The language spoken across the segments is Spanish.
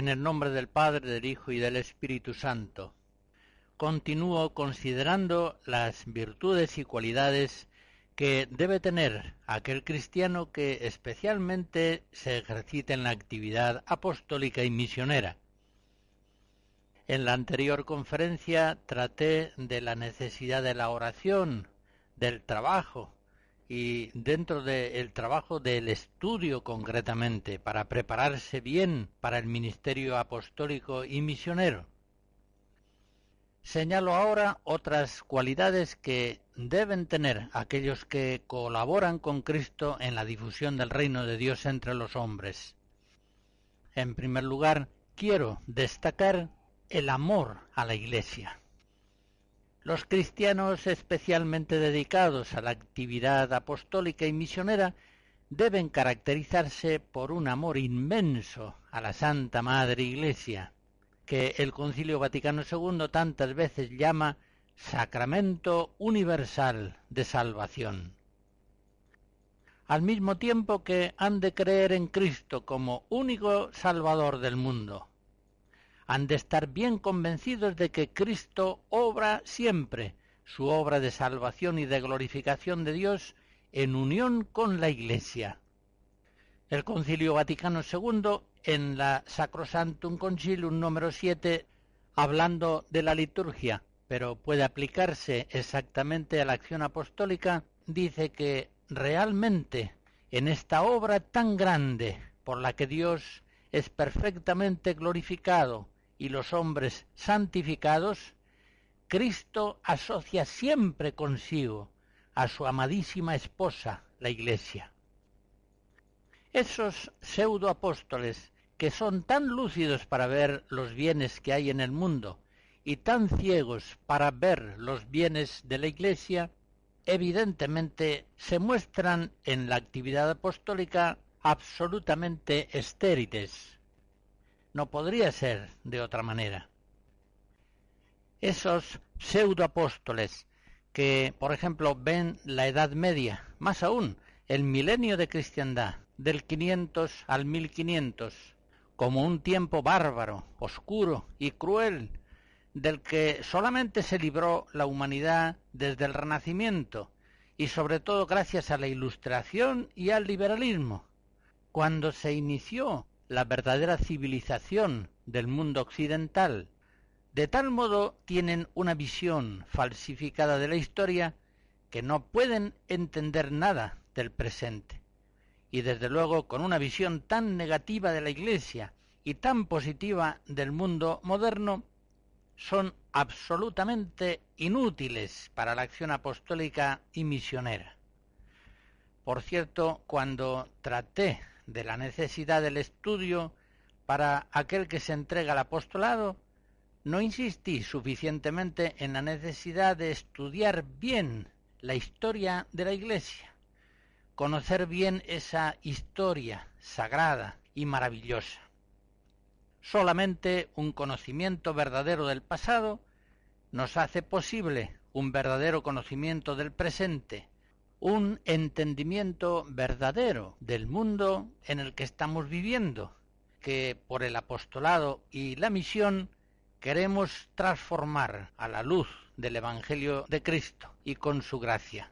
En el nombre del Padre, del Hijo y del Espíritu Santo. Continúo considerando las virtudes y cualidades que debe tener aquel cristiano que especialmente se ejercita en la actividad apostólica y misionera. En la anterior conferencia traté de la necesidad de la oración, del trabajo, y dentro del trabajo del estudio concretamente para prepararse bien para el ministerio apostólico y misionero. Señalo ahora otras cualidades que deben tener aquellos que colaboran con Cristo en la difusión del reino de Dios entre los hombres. En primer lugar, quiero destacar el amor a la Iglesia. Los cristianos especialmente dedicados a la actividad apostólica y misionera deben caracterizarse por un amor inmenso a la Santa Madre Iglesia, que el Concilio Vaticano II tantas veces llama sacramento universal de salvación. Al mismo tiempo que han de creer en Cristo como único Salvador del mundo, han de estar bien convencidos de que Cristo obra siempre su obra de salvación y de glorificación de Dios en unión con la Iglesia. El Concilio Vaticano II, en la Sacrosantum Concilium número 7, hablando de la liturgia, pero puede aplicarse exactamente a la acción apostólica, dice que realmente en esta obra tan grande por la que Dios es perfectamente glorificado y los hombres santificados, Cristo asocia siempre consigo a su amadísima esposa, la Iglesia. Esos pseudoapóstoles que son tan lúcidos para ver los bienes que hay en el mundo y tan ciegos para ver los bienes de la Iglesia, evidentemente se muestran en la actividad apostólica absolutamente estériles, no podría ser de otra manera. Esos pseudoapóstoles que, por ejemplo, ven la Edad Media, más aún el milenio de cristiandad, del 500 al 1500, como un tiempo bárbaro, oscuro y cruel, del que solamente se libró la humanidad desde el Renacimiento, y sobre todo gracias a la Ilustración y al liberalismo, cuando se inició la verdadera civilización del mundo occidental. De tal modo tienen una visión falsificada de la historia que no pueden entender nada del presente. Y desde luego con una visión tan negativa de la Iglesia y tan positiva del mundo moderno, son absolutamente inútiles para la acción apostólica y misionera. Por cierto, cuando traté de la necesidad del estudio para aquel que se entrega al apostolado, no insistí suficientemente en la necesidad de estudiar bien la historia de la Iglesia, conocer bien esa historia sagrada y maravillosa. Solamente un conocimiento verdadero del pasado nos hace posible un verdadero conocimiento del presente un entendimiento verdadero del mundo en el que estamos viviendo que por el apostolado y la misión queremos transformar a la luz del Evangelio de Cristo y con su gracia.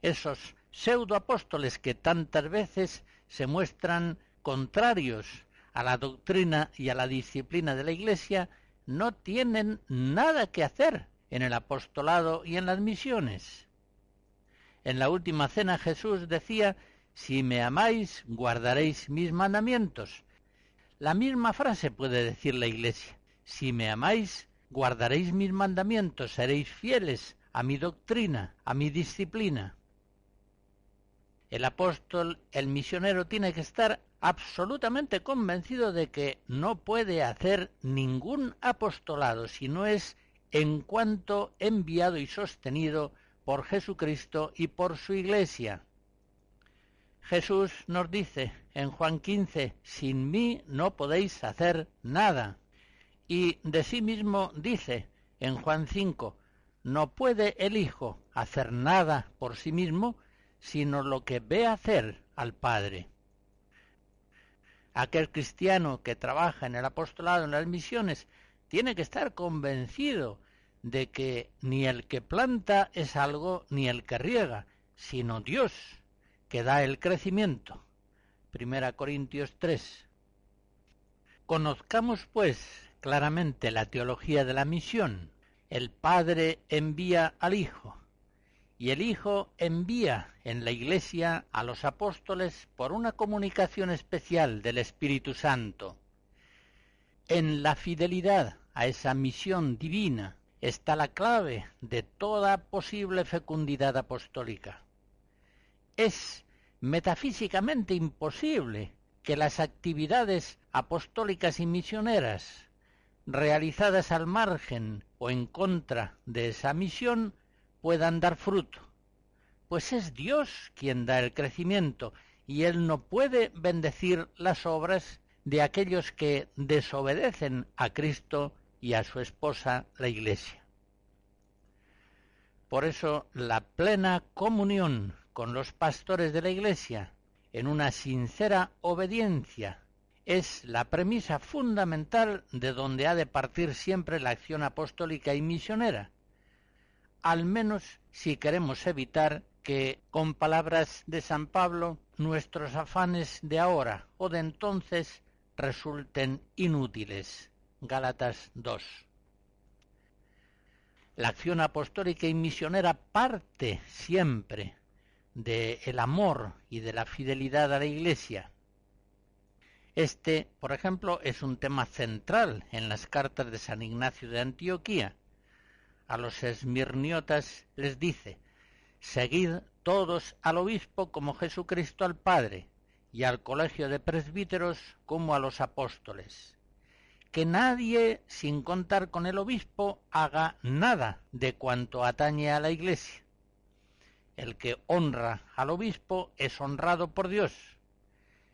Esos pseudoapóstoles que tantas veces se muestran contrarios a la doctrina y a la disciplina de la Iglesia no tienen nada que hacer en el apostolado y en las misiones. En la última cena Jesús decía, si me amáis, guardaréis mis mandamientos. La misma frase puede decir la Iglesia, si me amáis, guardaréis mis mandamientos, seréis fieles a mi doctrina, a mi disciplina. El apóstol, el misionero, tiene que estar absolutamente convencido de que no puede hacer ningún apostolado si no es en cuanto enviado y sostenido por Jesucristo y por su Iglesia. Jesús nos dice en Juan 15, sin mí no podéis hacer nada. Y de sí mismo dice en Juan 5, no puede el Hijo hacer nada por sí mismo, sino lo que ve hacer al Padre. Aquel cristiano que trabaja en el apostolado, en las misiones, tiene que estar convencido de que ni el que planta es algo ni el que riega, sino Dios, que da el crecimiento. Primera Corintios 3. Conozcamos, pues, claramente la teología de la misión. El Padre envía al Hijo, y el Hijo envía en la Iglesia a los apóstoles por una comunicación especial del Espíritu Santo. En la fidelidad a esa misión divina está la clave de toda posible fecundidad apostólica. Es metafísicamente imposible que las actividades apostólicas y misioneras realizadas al margen o en contra de esa misión puedan dar fruto, pues es Dios quien da el crecimiento y Él no puede bendecir las obras de aquellos que desobedecen a Cristo y a su esposa la Iglesia. Por eso la plena comunión con los pastores de la Iglesia en una sincera obediencia es la premisa fundamental de donde ha de partir siempre la acción apostólica y misionera, al menos si queremos evitar que, con palabras de San Pablo, nuestros afanes de ahora o de entonces resulten inútiles. Gálatas 2. La acción apostólica y misionera parte siempre del el amor y de la fidelidad a la Iglesia. Este, por ejemplo, es un tema central en las cartas de San Ignacio de Antioquía, a los esmirniotas les dice, Seguid todos al obispo como Jesucristo al Padre, y al colegio de presbíteros como a los apóstoles. Que nadie, sin contar con el obispo, haga nada de cuanto atañe a la Iglesia. El que honra al obispo es honrado por Dios.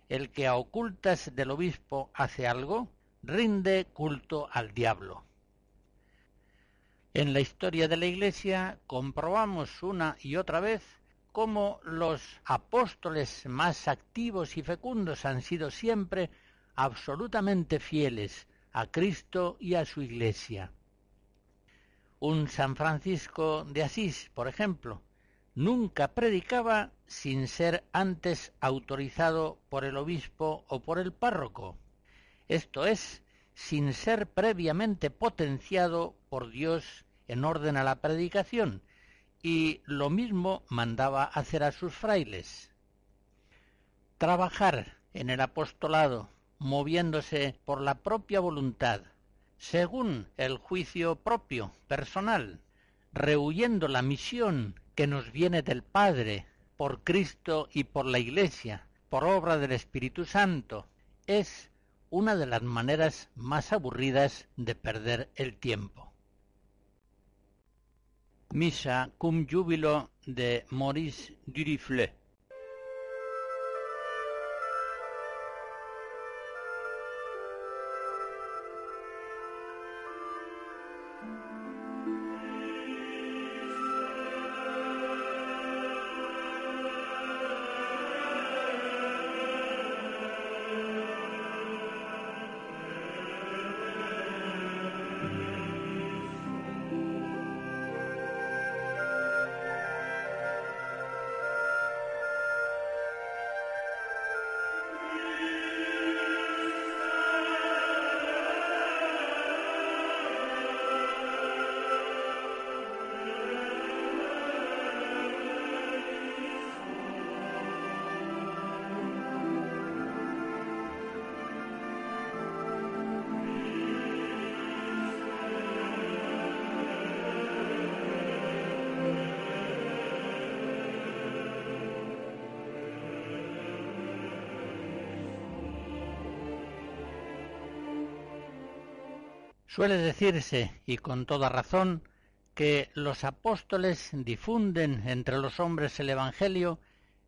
El que a ocultas del obispo hace algo, rinde culto al diablo. En la historia de la Iglesia comprobamos una y otra vez cómo los apóstoles más activos y fecundos han sido siempre absolutamente fieles a Cristo y a su Iglesia. Un San Francisco de Asís, por ejemplo, nunca predicaba sin ser antes autorizado por el obispo o por el párroco, esto es, sin ser previamente potenciado por Dios en orden a la predicación, y lo mismo mandaba hacer a sus frailes. Trabajar en el apostolado, moviéndose por la propia voluntad, según el juicio propio, personal, rehuyendo la misión que nos viene del Padre, por Cristo y por la Iglesia, por obra del Espíritu Santo, es una de las maneras más aburridas de perder el tiempo. Misa cum jubilo de Maurice Durifle. Suele decirse, y con toda razón, que los apóstoles difunden entre los hombres el Evangelio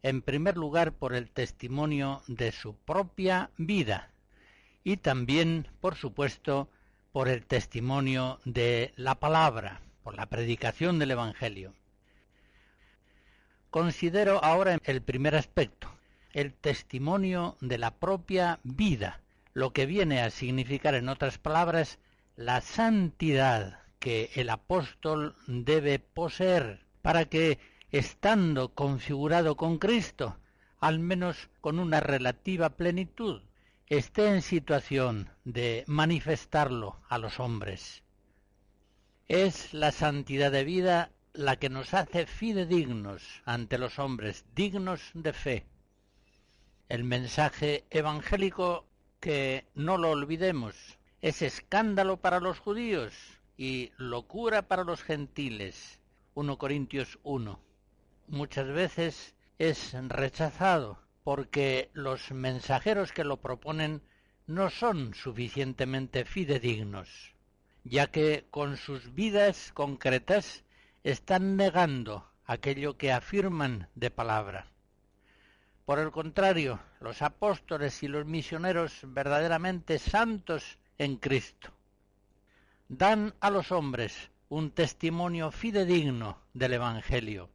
en primer lugar por el testimonio de su propia vida y también, por supuesto, por el testimonio de la palabra, por la predicación del Evangelio. Considero ahora el primer aspecto, el testimonio de la propia vida, lo que viene a significar, en otras palabras, la santidad que el apóstol debe poseer para que, estando configurado con Cristo, al menos con una relativa plenitud, esté en situación de manifestarlo a los hombres. Es la santidad de vida la que nos hace fidedignos ante los hombres, dignos de fe. El mensaje evangélico, que no lo olvidemos, es escándalo para los judíos, y locura para los gentiles. 1 Corintios 1. Muchas veces es rechazado porque los mensajeros que lo proponen no son suficientemente fidedignos, ya que con sus vidas concretas están negando aquello que afirman de palabra. Por el contrario, los apóstoles y los misioneros verdaderamente santos en Cristo dan a los hombres un testimonio fidedigno del Evangelio,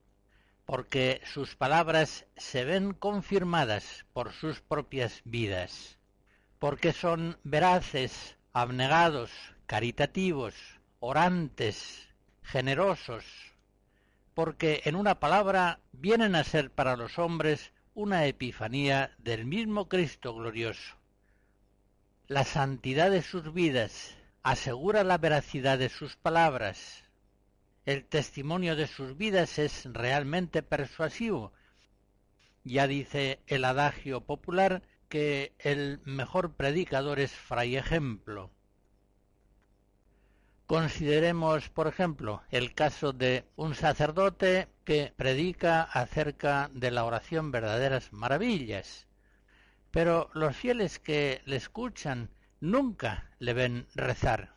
porque sus palabras se ven confirmadas por sus propias vidas, porque son veraces, abnegados, caritativos, orantes, generosos, porque en una palabra vienen a ser para los hombres una epifanía del mismo Cristo glorioso. La santidad de sus vidas asegura la veracidad de sus palabras. El testimonio de sus vidas es realmente persuasivo. Ya dice el adagio popular que el mejor predicador es fray ejemplo. Consideremos, por ejemplo, el caso de un sacerdote que predica acerca de la oración verdaderas maravillas, pero los fieles que le escuchan nunca le ven rezar.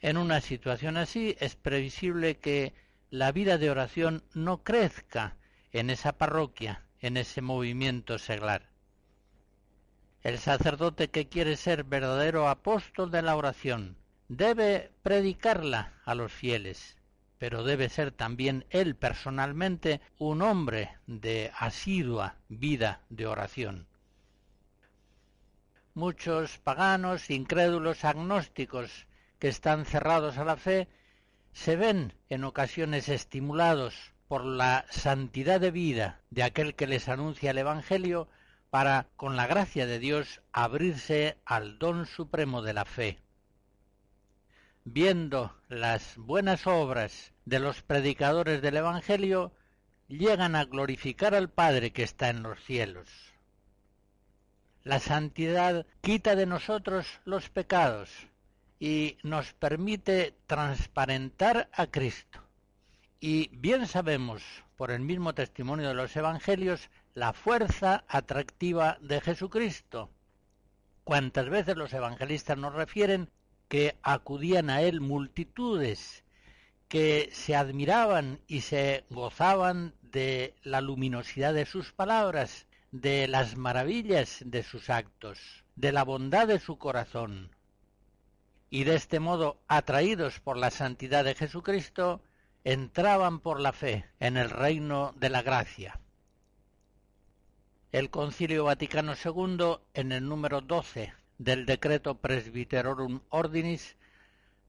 En una situación así es previsible que la vida de oración no crezca en esa parroquia, en ese movimiento seglar. El sacerdote que quiere ser verdadero apóstol de la oración debe predicarla a los fieles, pero debe ser también él personalmente un hombre de asidua vida de oración muchos paganos, incrédulos, agnósticos que están cerrados a la fe, se ven en ocasiones estimulados por la santidad de vida de aquel que les anuncia el Evangelio para, con la gracia de Dios, abrirse al don supremo de la fe. Viendo las buenas obras de los predicadores del Evangelio, llegan a glorificar al Padre que está en los cielos. La santidad quita de nosotros los pecados y nos permite transparentar a Cristo. Y bien sabemos, por el mismo testimonio de los Evangelios, la fuerza atractiva de Jesucristo. Cuántas veces los evangelistas nos refieren que acudían a él multitudes, que se admiraban y se gozaban de la luminosidad de sus palabras, de las maravillas de sus actos, de la bondad de su corazón. Y de este modo, atraídos por la santidad de Jesucristo, entraban por la fe en el reino de la gracia. El Concilio Vaticano II, en el número 12 del decreto Presbyterorum Ordinis,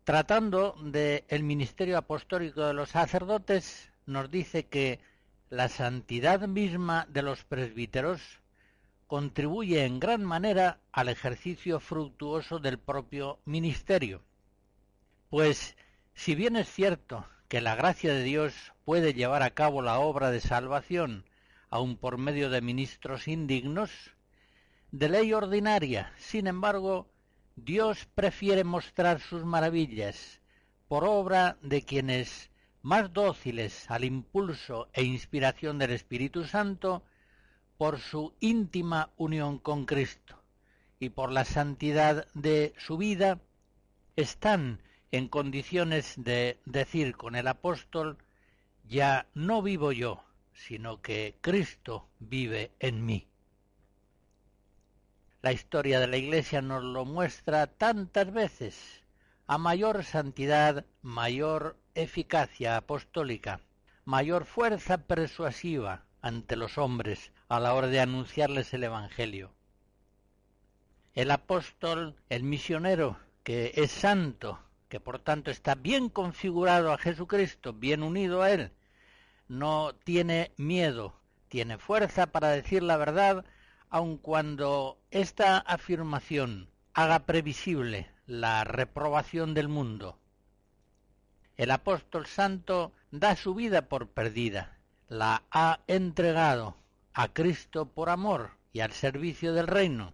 tratando del el ministerio apostólico de los sacerdotes, nos dice que la santidad misma de los presbíteros contribuye en gran manera al ejercicio fructuoso del propio ministerio. Pues si bien es cierto que la gracia de Dios puede llevar a cabo la obra de salvación aun por medio de ministros indignos, de ley ordinaria, sin embargo, Dios prefiere mostrar sus maravillas por obra de quienes más dóciles al impulso e inspiración del Espíritu Santo por su íntima unión con Cristo y por la santidad de su vida, están en condiciones de decir con el apóstol, ya no vivo yo, sino que Cristo vive en mí. La historia de la Iglesia nos lo muestra tantas veces. A mayor santidad, mayor eficacia apostólica, mayor fuerza persuasiva ante los hombres a la hora de anunciarles el Evangelio. El apóstol, el misionero, que es santo, que por tanto está bien configurado a Jesucristo, bien unido a Él, no tiene miedo, tiene fuerza para decir la verdad, aun cuando esta afirmación haga previsible la reprobación del mundo. El apóstol santo da su vida por perdida, la ha entregado a Cristo por amor y al servicio del reino.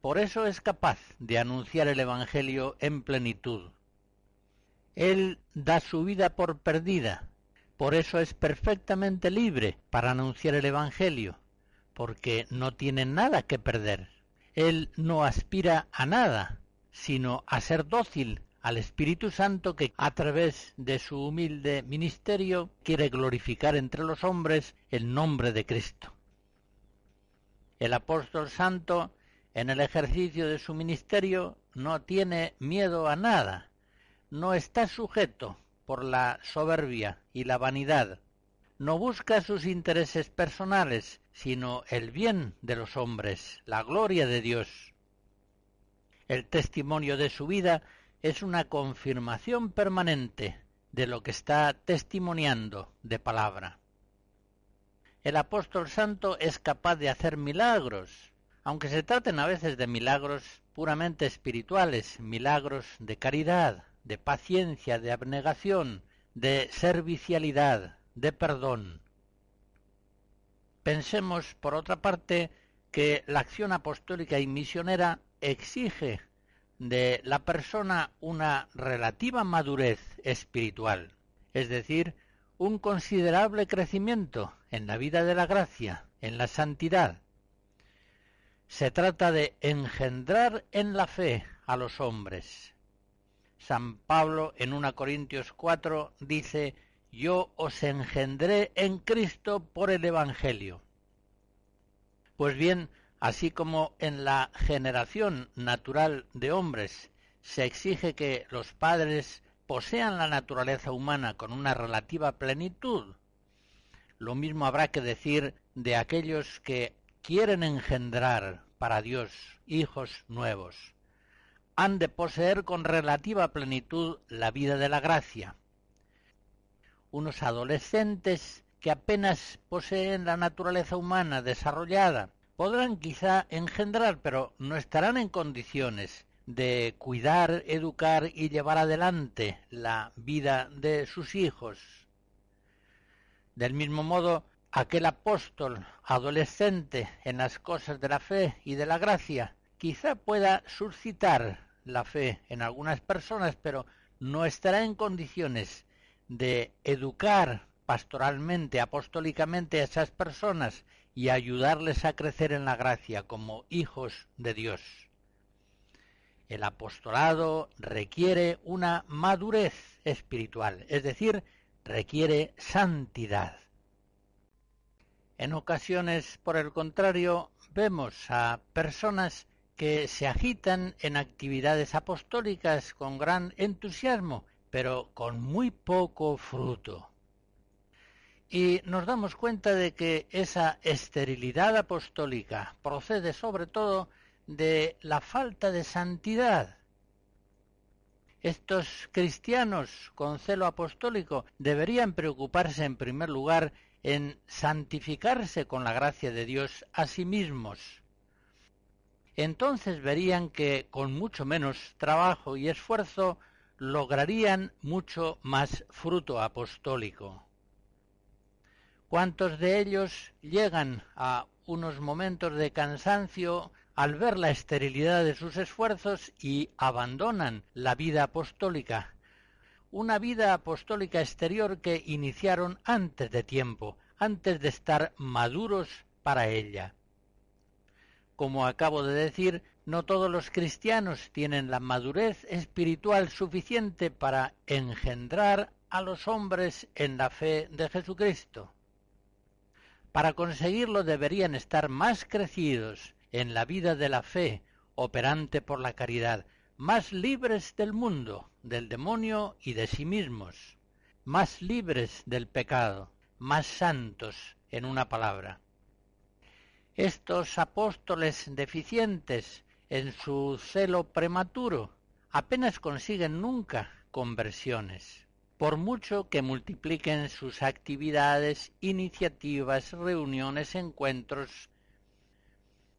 Por eso es capaz de anunciar el Evangelio en plenitud. Él da su vida por perdida, por eso es perfectamente libre para anunciar el Evangelio, porque no tiene nada que perder. Él no aspira a nada, sino a ser dócil al Espíritu Santo que a través de su humilde ministerio quiere glorificar entre los hombres el nombre de Cristo. El apóstol santo en el ejercicio de su ministerio no tiene miedo a nada, no está sujeto por la soberbia y la vanidad, no busca sus intereses personales, sino el bien de los hombres, la gloria de Dios. El testimonio de su vida es una confirmación permanente de lo que está testimoniando de palabra. El apóstol santo es capaz de hacer milagros, aunque se traten a veces de milagros puramente espirituales, milagros de caridad, de paciencia, de abnegación, de servicialidad, de perdón. Pensemos, por otra parte, que la acción apostólica y misionera exige de la persona una relativa madurez espiritual, es decir, un considerable crecimiento en la vida de la gracia, en la santidad. Se trata de engendrar en la fe a los hombres. San Pablo en 1 Corintios 4 dice, yo os engendré en Cristo por el Evangelio. Pues bien, Así como en la generación natural de hombres se exige que los padres posean la naturaleza humana con una relativa plenitud, lo mismo habrá que decir de aquellos que quieren engendrar para Dios hijos nuevos. Han de poseer con relativa plenitud la vida de la gracia. Unos adolescentes que apenas poseen la naturaleza humana desarrollada podrán quizá engendrar, pero no estarán en condiciones de cuidar, educar y llevar adelante la vida de sus hijos. Del mismo modo, aquel apóstol adolescente en las cosas de la fe y de la gracia quizá pueda suscitar la fe en algunas personas, pero no estará en condiciones de educar pastoralmente, apostólicamente a esas personas y ayudarles a crecer en la gracia como hijos de Dios. El apostolado requiere una madurez espiritual, es decir, requiere santidad. En ocasiones, por el contrario, vemos a personas que se agitan en actividades apostólicas con gran entusiasmo, pero con muy poco fruto y nos damos cuenta de que esa esterilidad apostólica procede sobre todo de la falta de santidad. Estos cristianos con celo apostólico deberían preocuparse en primer lugar en santificarse con la gracia de Dios a sí mismos. Entonces verían que con mucho menos trabajo y esfuerzo lograrían mucho más fruto apostólico. ¿Cuántos de ellos llegan a unos momentos de cansancio al ver la esterilidad de sus esfuerzos y abandonan la vida apostólica? Una vida apostólica exterior que iniciaron antes de tiempo, antes de estar maduros para ella. Como acabo de decir, No todos los cristianos tienen la madurez espiritual suficiente para engendrar a los hombres en la fe de Jesucristo. Para conseguirlo deberían estar más crecidos en la vida de la fe operante por la caridad, más libres del mundo, del demonio y de sí mismos, más libres del pecado, más santos, en una palabra. Estos apóstoles deficientes en su celo prematuro apenas consiguen nunca conversiones, por mucho que multipliquen sus actividades, iniciativas, reuniones, encuentros.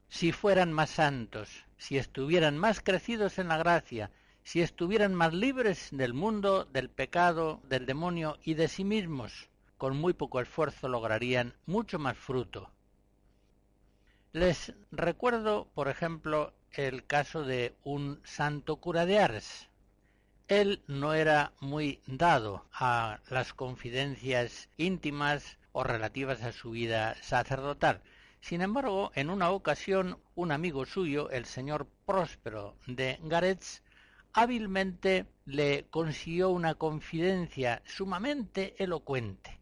Si fueran más santos, si estuvieran más crecidos en la gracia, si estuvieran más libres del mundo, del pecado, del demonio y de sí mismos, con muy poco esfuerzo lograrían mucho más fruto. Les recuerdo, por ejemplo, el caso de un santo cura de Ars. Él no era muy dado a las confidencias íntimas o relativas a su vida sacerdotal. Sin embargo, en una ocasión, un amigo suyo, el señor Próspero de Garetz, hábilmente le consiguió una confidencia sumamente elocuente.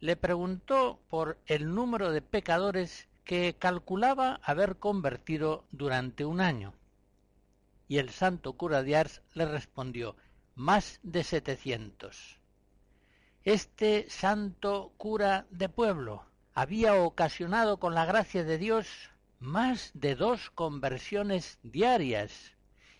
Le preguntó por el número de pecadores que calculaba haber convertido durante un año. Y el santo cura de Ars le respondió más de setecientos. Este santo cura de pueblo había ocasionado con la gracia de Dios más de dos conversiones diarias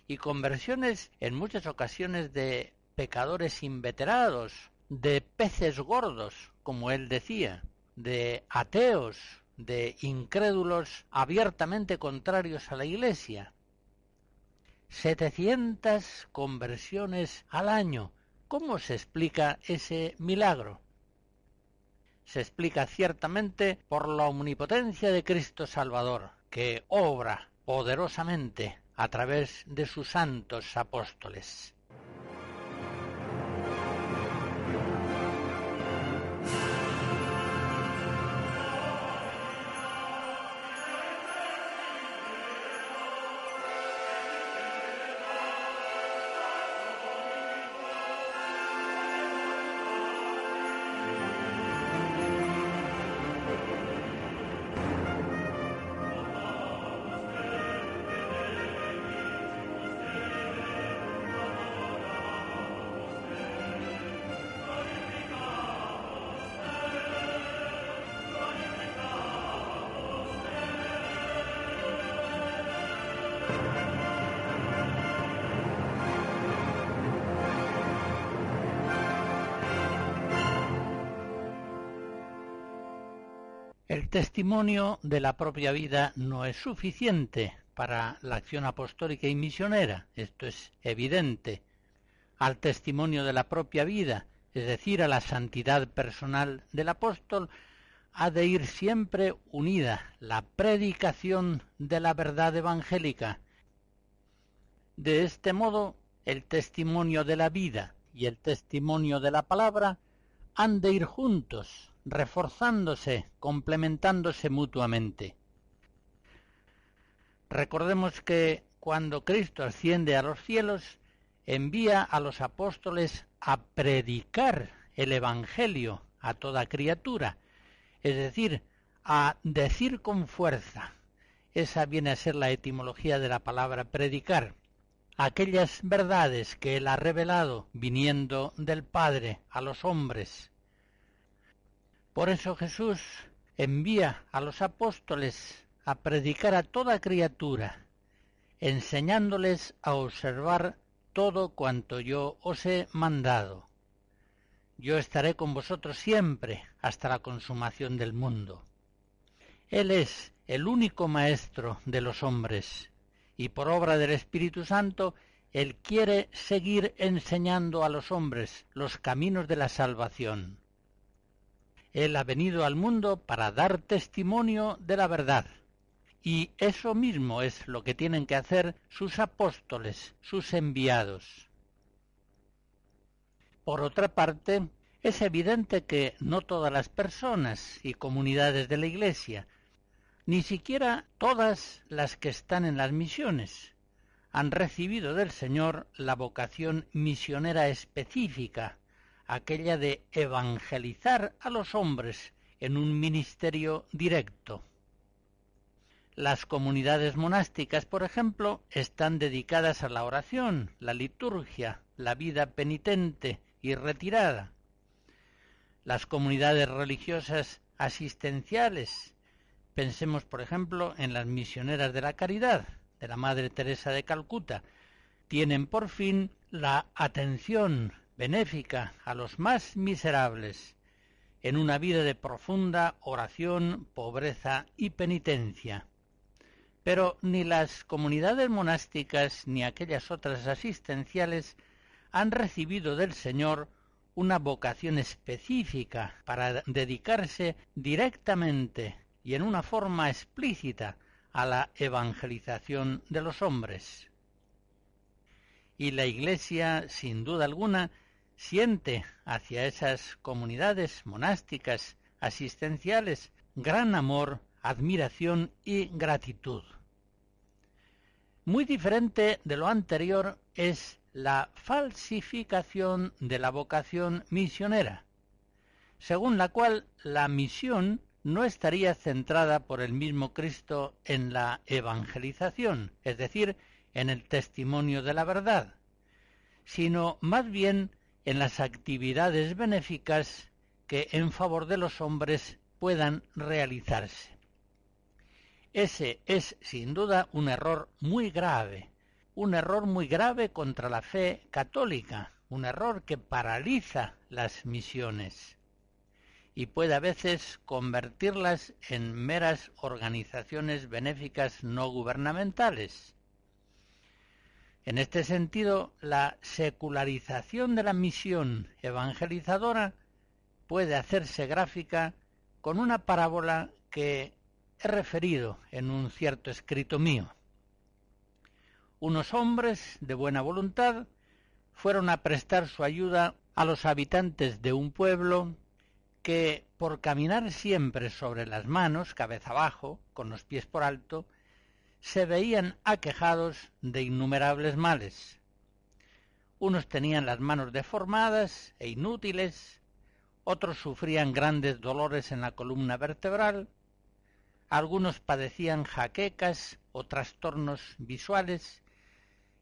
y conversiones en muchas ocasiones de pecadores inveterados, de peces gordos, como él decía, de ateos, de incrédulos abiertamente contrarios a la Iglesia. Setecientas conversiones al año. ¿Cómo se explica ese milagro? Se explica ciertamente por la omnipotencia de Cristo Salvador, que obra poderosamente a través de sus santos apóstoles. El testimonio de la propia vida no es suficiente para la acción apostólica y misionera, esto es evidente. Al testimonio de la propia vida, es decir, a la santidad personal del apóstol, ha de ir siempre unida la predicación de la verdad evangélica. De este modo, el testimonio de la vida y el testimonio de la palabra han de ir juntos, reforzándose, complementándose mutuamente. Recordemos que cuando Cristo asciende a los cielos, envía a los apóstoles a predicar el Evangelio a toda criatura, es decir, a decir con fuerza. Esa viene a ser la etimología de la palabra predicar. Aquellas verdades que Él ha revelado viniendo del Padre a los hombres por eso Jesús envía a los apóstoles a predicar a toda criatura, enseñándoles a observar todo cuanto yo os he mandado. Yo estaré con vosotros siempre hasta la consumación del mundo. Él es el único Maestro de los hombres, y por obra del Espíritu Santo, Él quiere seguir enseñando a los hombres los caminos de la salvación. Él ha venido al mundo para dar testimonio de la verdad. Y eso mismo es lo que tienen que hacer sus apóstoles, sus enviados. Por otra parte, es evidente que no todas las personas y comunidades de la Iglesia Ni siquiera todas las que están en las misiones han recibido del Señor la vocación misionera específica, aquella de evangelizar a los hombres en un ministerio directo. Las comunidades monásticas, por ejemplo, están dedicadas a la oración, la liturgia, la vida penitente y retirada. Las comunidades religiosas asistenciales, pensemos por ejemplo en las misioneras de la caridad, de la Madre Teresa de Calcuta, tienen por fin la atención benéfica a los más miserables, en una vida de profunda oración, pobreza y penitencia. Pero ni las comunidades monásticas ni aquellas otras asistenciales han recibido del Señor una vocación específica para dedicarse directamente y en una forma explícita a la evangelización de los hombres. Y la Iglesia, sin duda alguna, siente hacia esas comunidades monásticas asistenciales gran amor, admiración y gratitud. Muy diferente de lo anterior es la falsificación de la vocación misionera, según la cual la misión no estaría centrada por el mismo Cristo en la evangelización, es decir, en el testimonio de la verdad, sino más bien en las actividades benéficas que en favor de los hombres puedan realizarse. Ese es sin duda un error muy grave, un error muy grave contra la fe católica, un error que paraliza las misiones y puede a veces convertirlas en meras organizaciones benéficas no gubernamentales. En este sentido, la secularización de la misión evangelizadora puede hacerse gráfica con una parábola que he referido en un cierto escrito mío. Unos hombres de buena voluntad fueron a prestar su ayuda a los habitantes de un pueblo que, por caminar siempre sobre las manos, cabeza abajo, con los pies por alto, se veían aquejados de innumerables males. Unos tenían las manos deformadas e inútiles, otros sufrían grandes dolores en la columna vertebral, algunos padecían jaquecas o trastornos visuales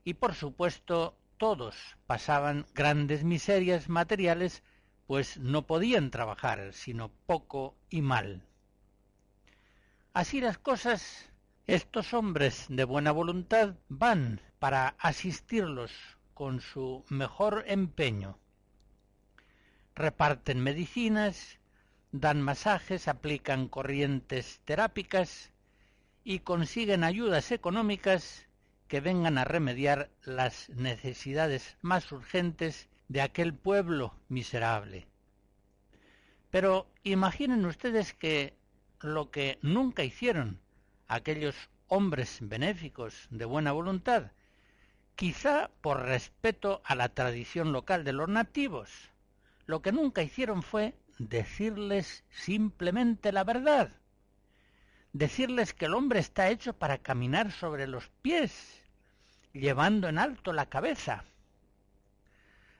y por supuesto todos pasaban grandes miserias materiales pues no podían trabajar sino poco y mal. Así las cosas, estos hombres de buena voluntad van para asistirlos con su mejor empeño. Reparten medicinas, dan masajes, aplican corrientes terápicas y consiguen ayudas económicas que vengan a remediar las necesidades más urgentes de aquel pueblo miserable. Pero imaginen ustedes que lo que nunca hicieron aquellos hombres benéficos de buena voluntad, quizá por respeto a la tradición local de los nativos, lo que nunca hicieron fue decirles simplemente la verdad, decirles que el hombre está hecho para caminar sobre los pies, llevando en alto la cabeza.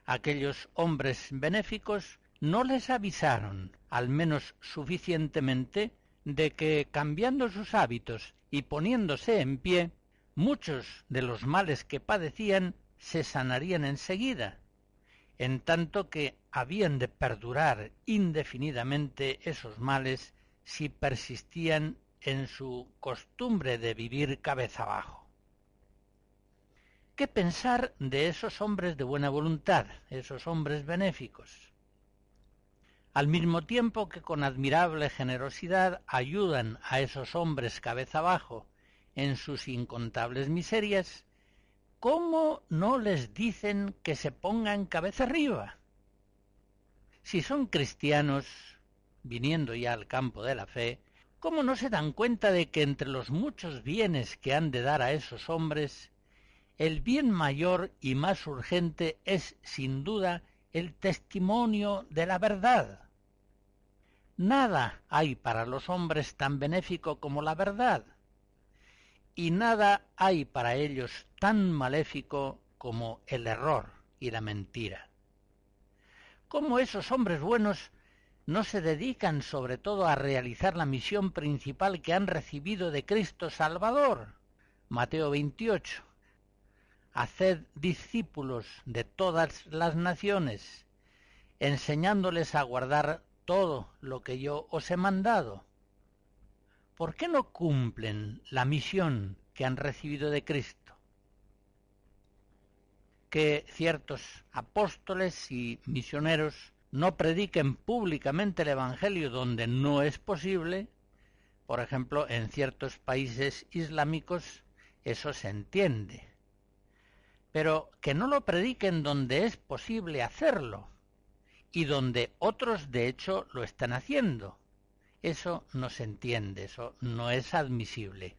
Aquellos hombres benéficos no les avisaron, al menos suficientemente, de que cambiando sus hábitos y poniéndose en pie, muchos de los males que padecían se sanarían enseguida, en tanto que habían de perdurar indefinidamente esos males si persistían en su costumbre de vivir cabeza abajo. ¿Qué pensar de esos hombres de buena voluntad, esos hombres benéficos? Al mismo tiempo que con admirable generosidad ayudan a esos hombres cabeza abajo en sus incontables miserias, ¿cómo no les dicen que se pongan cabeza arriba? Si son cristianos, viniendo ya al campo de la fe, ¿cómo no se dan cuenta de que entre los muchos bienes que han de dar a esos hombres, el bien mayor y más urgente es, sin duda, el testimonio de la verdad? Nada hay para los hombres tan benéfico como la verdad, y nada hay para ellos tan maléfico como el error y la mentira. ¿Cómo esos hombres buenos no se dedican sobre todo a realizar la misión principal que han recibido de Cristo Salvador? Mateo 28. Haced discípulos de todas las naciones, enseñándoles a guardar todo lo que yo os he mandado. ¿Por qué no cumplen la misión que han recibido de Cristo? Que ciertos apóstoles y misioneros no prediquen públicamente el Evangelio donde no es posible, por ejemplo, en ciertos países islámicos eso se entiende, pero que no lo prediquen donde es posible hacerlo, y donde otros de hecho lo están haciendo. Eso no se entiende, eso no es admisible.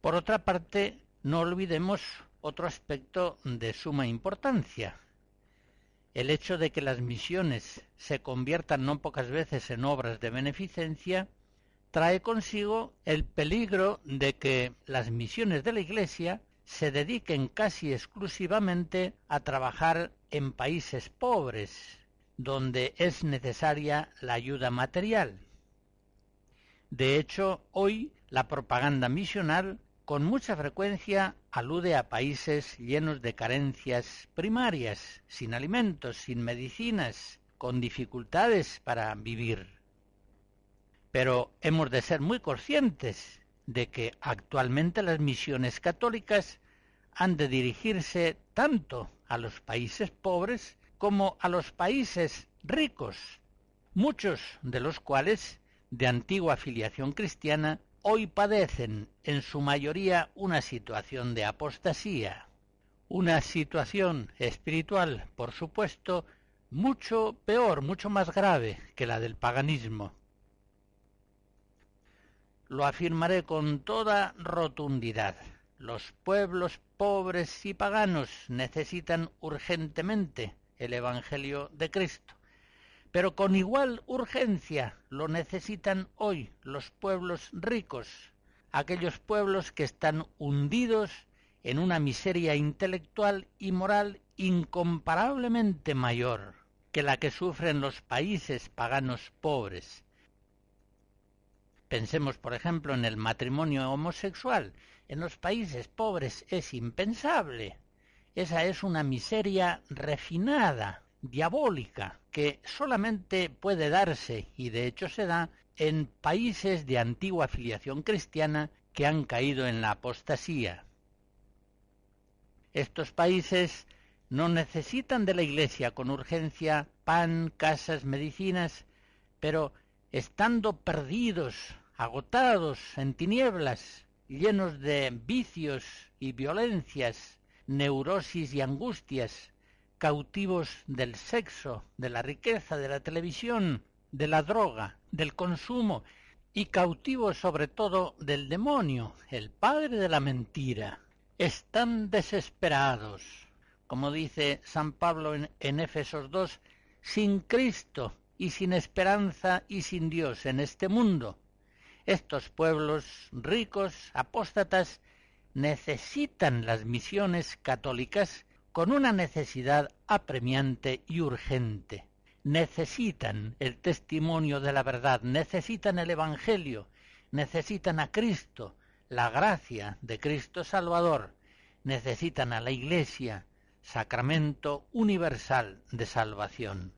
Por otra parte, no olvidemos otro aspecto de suma importancia. El hecho de que las misiones se conviertan no pocas veces en obras de beneficencia trae consigo el peligro de que las misiones de la Iglesia se dediquen casi exclusivamente a trabajar en países pobres, donde es necesaria la ayuda material. De hecho, hoy la propaganda misional con mucha frecuencia alude a países llenos de carencias primarias, sin alimentos, sin medicinas, con dificultades para vivir. Pero hemos de ser muy conscientes de que actualmente las misiones católicas han de dirigirse tanto a los países pobres como a los países ricos, muchos de los cuales, de antigua filiación cristiana, hoy padecen en su mayoría una situación de apostasía, una situación espiritual, por supuesto, mucho peor, mucho más grave que la del paganismo lo afirmaré con toda rotundidad. Los pueblos pobres y paganos necesitan urgentemente el Evangelio de Cristo, pero con igual urgencia lo necesitan hoy los pueblos ricos, aquellos pueblos que están hundidos en una miseria intelectual y moral incomparablemente mayor que la que sufren los países paganos pobres, Pensemos, por ejemplo, en el matrimonio homosexual. En los países pobres es impensable. Esa es una miseria refinada, diabólica, que solamente puede darse, y de hecho se da, en países de antigua filiación cristiana que han caído en la apostasía. Estos países no necesitan de la Iglesia con urgencia pan, casas, medicinas, pero estando perdidos agotados en tinieblas, llenos de vicios y violencias, neurosis y angustias, cautivos del sexo, de la riqueza, de la televisión, de la droga, del consumo, y cautivos sobre todo del demonio, el padre de la mentira. Están desesperados, como dice San Pablo en, en Éfesos 2, sin Cristo y sin esperanza y sin Dios en este mundo estos pueblos ricos, apóstatas, necesitan las misiones católicas con una necesidad apremiante y urgente. Necesitan el testimonio de la verdad, necesitan el Evangelio, necesitan a Cristo, la gracia de Cristo Salvador, necesitan a la Iglesia, sacramento universal de salvación.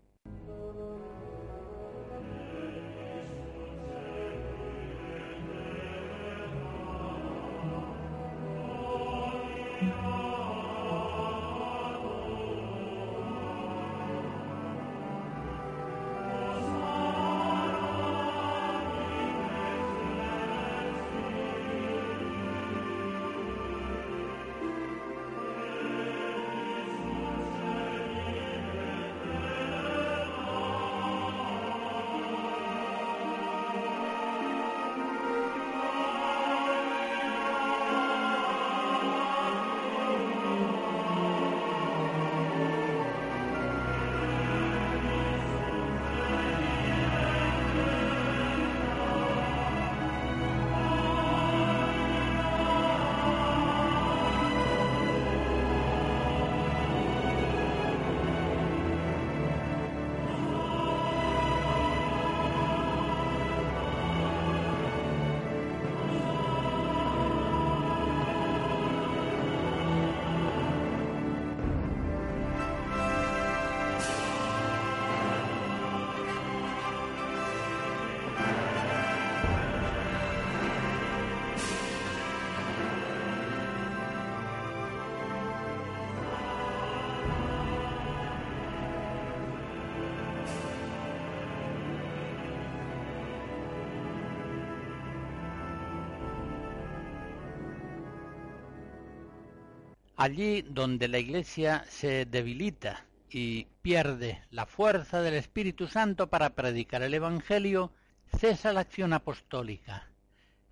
Allí donde la Iglesia se debilita y pierde la fuerza del Espíritu Santo para predicar el Evangelio, cesa la acción apostólica,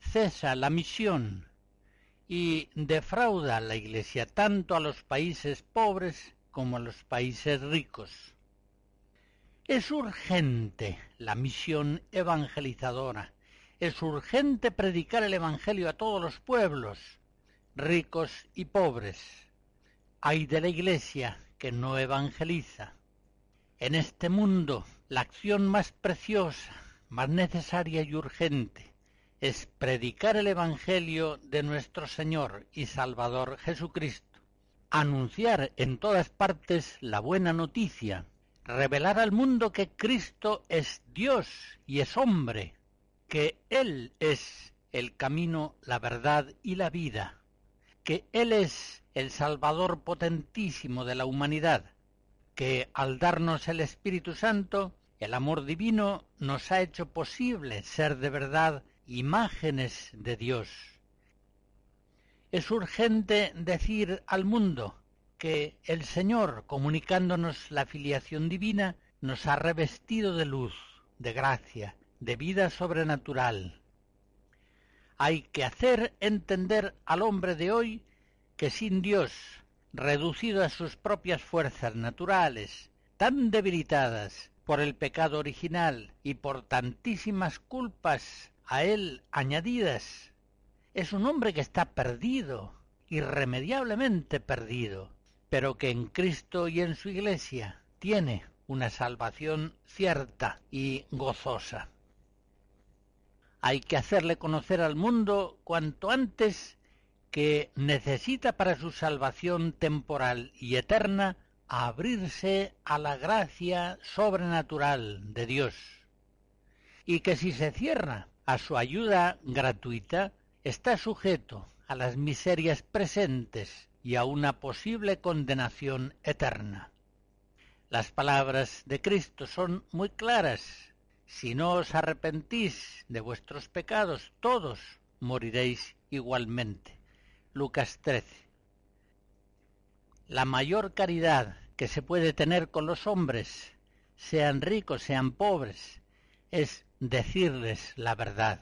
cesa la misión y defrauda a la Iglesia tanto a los países pobres como a los países ricos. Es urgente la misión evangelizadora, es urgente predicar el Evangelio a todos los pueblos, ricos y pobres. Hay de la Iglesia que no evangeliza. En este mundo, la acción más preciosa, más necesaria y urgente es predicar el Evangelio de nuestro Señor y Salvador Jesucristo, anunciar en todas partes la buena noticia, revelar al mundo que Cristo es Dios y es hombre, que Él es el camino, la verdad y la vida, que Él es el Salvador potentísimo de la humanidad, que al darnos el Espíritu Santo, el amor divino nos ha hecho posible ser de verdad imágenes de Dios. Es urgente decir al mundo que el Señor, comunicándonos la filiación divina, nos ha revestido de luz, de gracia, de vida sobrenatural. Hay que hacer entender al hombre de hoy que sin Dios, reducido a sus propias fuerzas naturales, tan debilitadas por el pecado original y por tantísimas culpas a él añadidas, es un hombre que está perdido, irremediablemente perdido, pero que en Cristo y en su Iglesia tiene una salvación cierta y gozosa. Hay que hacerle conocer al mundo cuanto antes que necesita para su salvación temporal y eterna abrirse a la gracia sobrenatural de Dios, y que si se cierra a su ayuda gratuita, está sujeto a las miserias presentes y a una posible condenación eterna. Las palabras de Cristo son muy claras. Si no os arrepentís de vuestros pecados, todos moriréis igualmente. Lucas 13. La mayor caridad que se puede tener con los hombres, sean ricos, sean pobres, es decirles la verdad.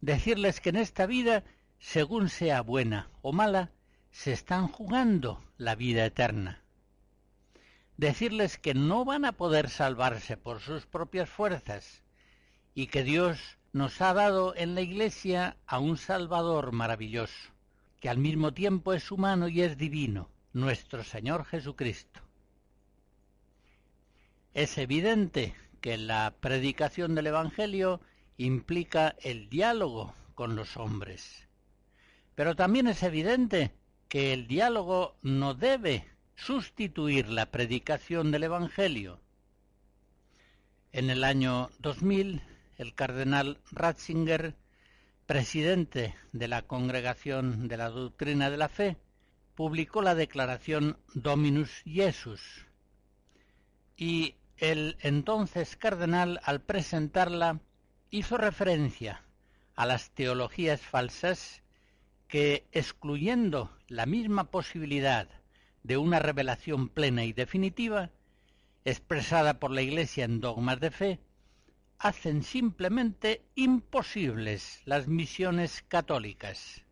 Decirles que en esta vida, según sea buena o mala, se están jugando la vida eterna. Decirles que no van a poder salvarse por sus propias fuerzas y que Dios nos ha dado en la Iglesia a un Salvador maravilloso que al mismo tiempo es humano y es divino, nuestro Señor Jesucristo. Es evidente que la predicación del Evangelio implica el diálogo con los hombres, pero también es evidente que el diálogo no debe sustituir la predicación del Evangelio. En el año 2000, el cardenal Ratzinger presidente de la Congregación de la Doctrina de la Fe, publicó la declaración Dominus Jesus y el entonces cardenal al presentarla hizo referencia a las teologías falsas que, excluyendo la misma posibilidad de una revelación plena y definitiva, expresada por la Iglesia en dogmas de fe, hacen simplemente imposibles las misiones católicas.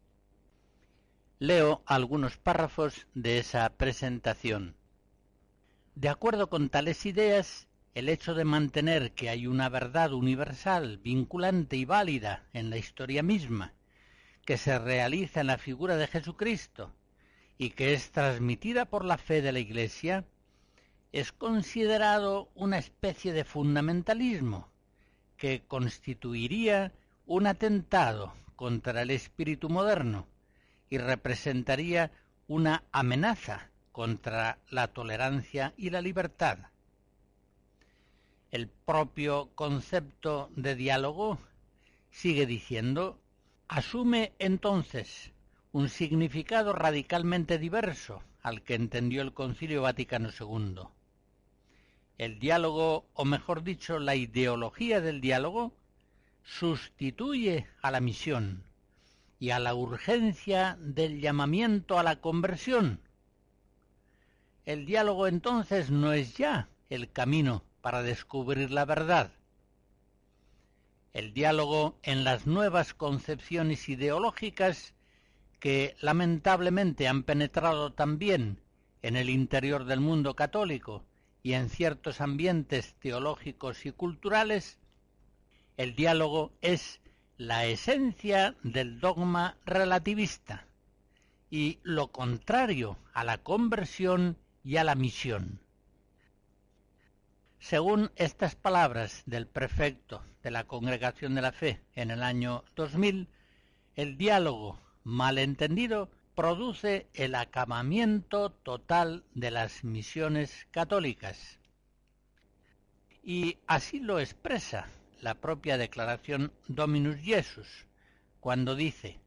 Leo algunos párrafos de esa presentación. De acuerdo con tales ideas, el hecho de mantener que hay una verdad universal, vinculante y válida en la historia misma, que se realiza en la figura de Jesucristo y que es transmitida por la fe de la Iglesia, es considerado una especie de fundamentalismo que constituiría un atentado contra el espíritu moderno y representaría una amenaza contra la tolerancia y la libertad. El propio concepto de diálogo, sigue diciendo, asume entonces un significado radicalmente diverso al que entendió el Concilio Vaticano II. El diálogo, o mejor dicho, la ideología del diálogo, sustituye a la misión y a la urgencia del llamamiento a la conversión. El diálogo entonces no es ya el camino para descubrir la verdad. El diálogo en las nuevas concepciones ideológicas que lamentablemente han penetrado también en el interior del mundo católico y en ciertos ambientes teológicos y culturales, el diálogo es la esencia del dogma relativista y lo contrario a la conversión y a la misión. Según estas palabras del prefecto de la Congregación de la Fe en el año 2000, el diálogo malentendido produce el acabamiento total de las misiones católicas. Y así lo expresa la propia declaración Dominus Jesus, cuando dice,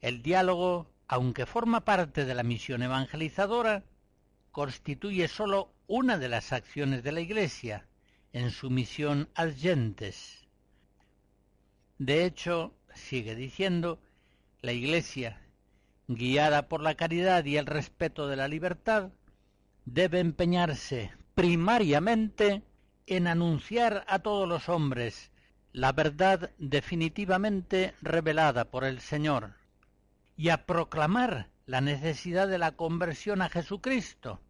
el diálogo, aunque forma parte de la misión evangelizadora, constituye sólo una de las acciones de la Iglesia en su misión gentes. De hecho, sigue diciendo, la Iglesia guiada por la caridad y el respeto de la libertad, debe empeñarse primariamente en anunciar a todos los hombres la verdad definitivamente revelada por el Señor y a proclamar la necesidad de la conversión a Jesucristo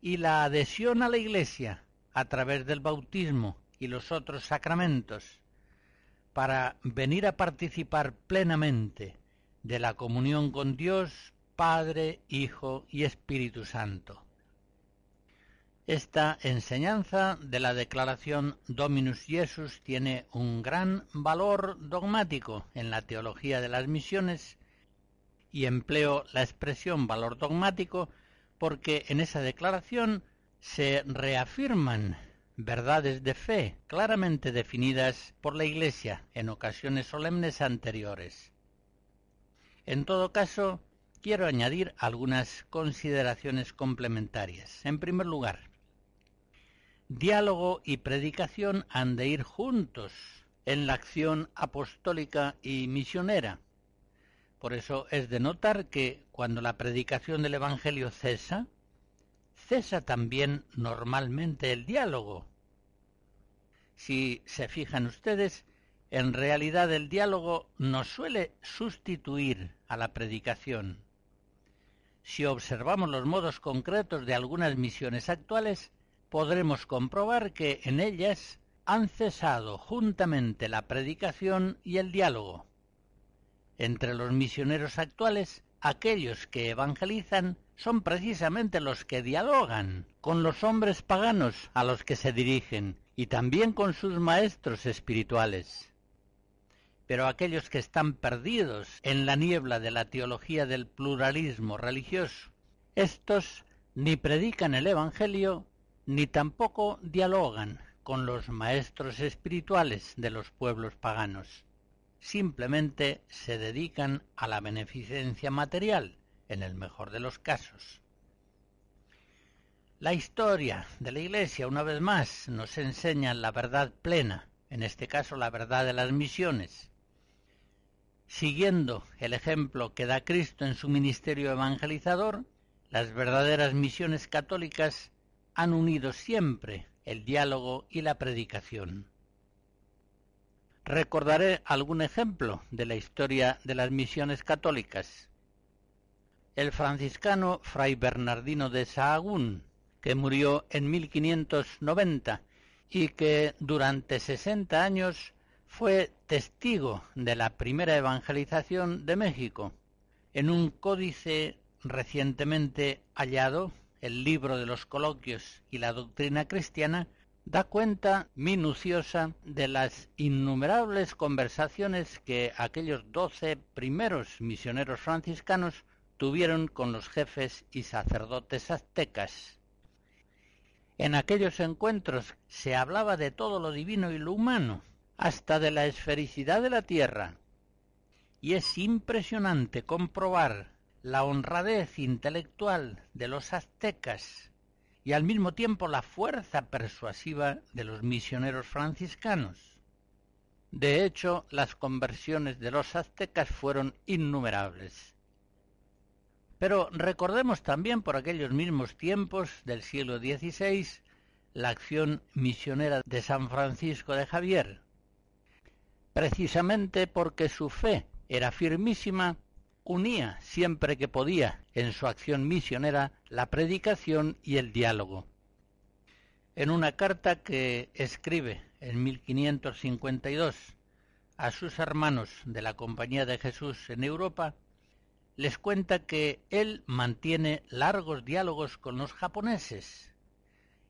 y la adhesión a la Iglesia a través del bautismo y los otros sacramentos para venir a participar plenamente de la comunión con Dios, Padre, Hijo y Espíritu Santo. Esta enseñanza de la declaración Dominus Jesus tiene un gran valor dogmático en la teología de las misiones y empleo la expresión valor dogmático porque en esa declaración se reafirman verdades de fe claramente definidas por la Iglesia en ocasiones solemnes anteriores. En todo caso, quiero añadir algunas consideraciones complementarias. En primer lugar, diálogo y predicación han de ir juntos en la acción apostólica y misionera. Por eso es de notar que cuando la predicación del Evangelio cesa, cesa también normalmente el diálogo. Si se fijan ustedes, en realidad el diálogo no suele sustituir a la predicación. Si observamos los modos concretos de algunas misiones actuales, podremos comprobar que en ellas han cesado juntamente la predicación y el diálogo. Entre los misioneros actuales, aquellos que evangelizan son precisamente los que dialogan con los hombres paganos a los que se dirigen y también con sus maestros espirituales pero aquellos que están perdidos en la niebla de la teología del pluralismo religioso, estos ni predican el Evangelio ni tampoco dialogan con los maestros espirituales de los pueblos paganos. Simplemente se dedican a la beneficencia material, en el mejor de los casos. La historia de la Iglesia, una vez más, nos enseña la verdad plena, en este caso la verdad de las misiones, Siguiendo el ejemplo que da Cristo en su ministerio evangelizador, las verdaderas misiones católicas han unido siempre el diálogo y la predicación. Recordaré algún ejemplo de la historia de las misiones católicas. El franciscano Fray Bernardino de Sahagún, que murió en 1590 y que durante 60 años fue testigo de la primera evangelización de México. En un códice recientemente hallado, el libro de los coloquios y la doctrina cristiana, da cuenta minuciosa de las innumerables conversaciones que aquellos doce primeros misioneros franciscanos tuvieron con los jefes y sacerdotes aztecas. En aquellos encuentros se hablaba de todo lo divino y lo humano, hasta de la esfericidad de la Tierra. Y es impresionante comprobar la honradez intelectual de los aztecas y al mismo tiempo la fuerza persuasiva de los misioneros franciscanos. De hecho, las conversiones de los aztecas fueron innumerables. Pero recordemos también por aquellos mismos tiempos del siglo XVI la acción misionera de San Francisco de Javier. Precisamente porque su fe era firmísima, unía siempre que podía en su acción misionera la predicación y el diálogo. En una carta que escribe en 1552 a sus hermanos de la Compañía de Jesús en Europa, les cuenta que él mantiene largos diálogos con los japoneses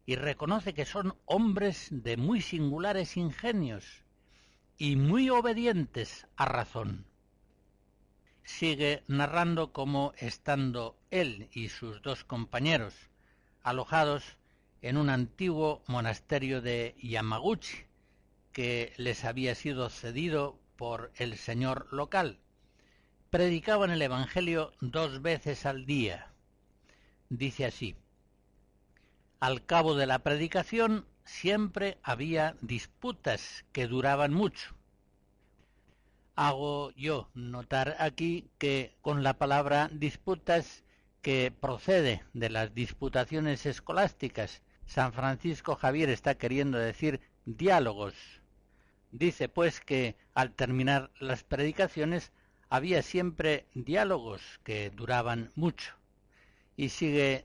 y reconoce que son hombres de muy singulares ingenios y muy obedientes a razón. Sigue narrando cómo estando él y sus dos compañeros alojados en un antiguo monasterio de Yamaguchi, que les había sido cedido por el señor local, predicaban el Evangelio dos veces al día. Dice así, al cabo de la predicación siempre había disputas que duraban mucho. Hago yo notar aquí que con la palabra disputas que procede de las disputaciones escolásticas, San Francisco Javier está queriendo decir diálogos. Dice pues que al terminar las predicaciones había siempre diálogos que duraban mucho. Y sigue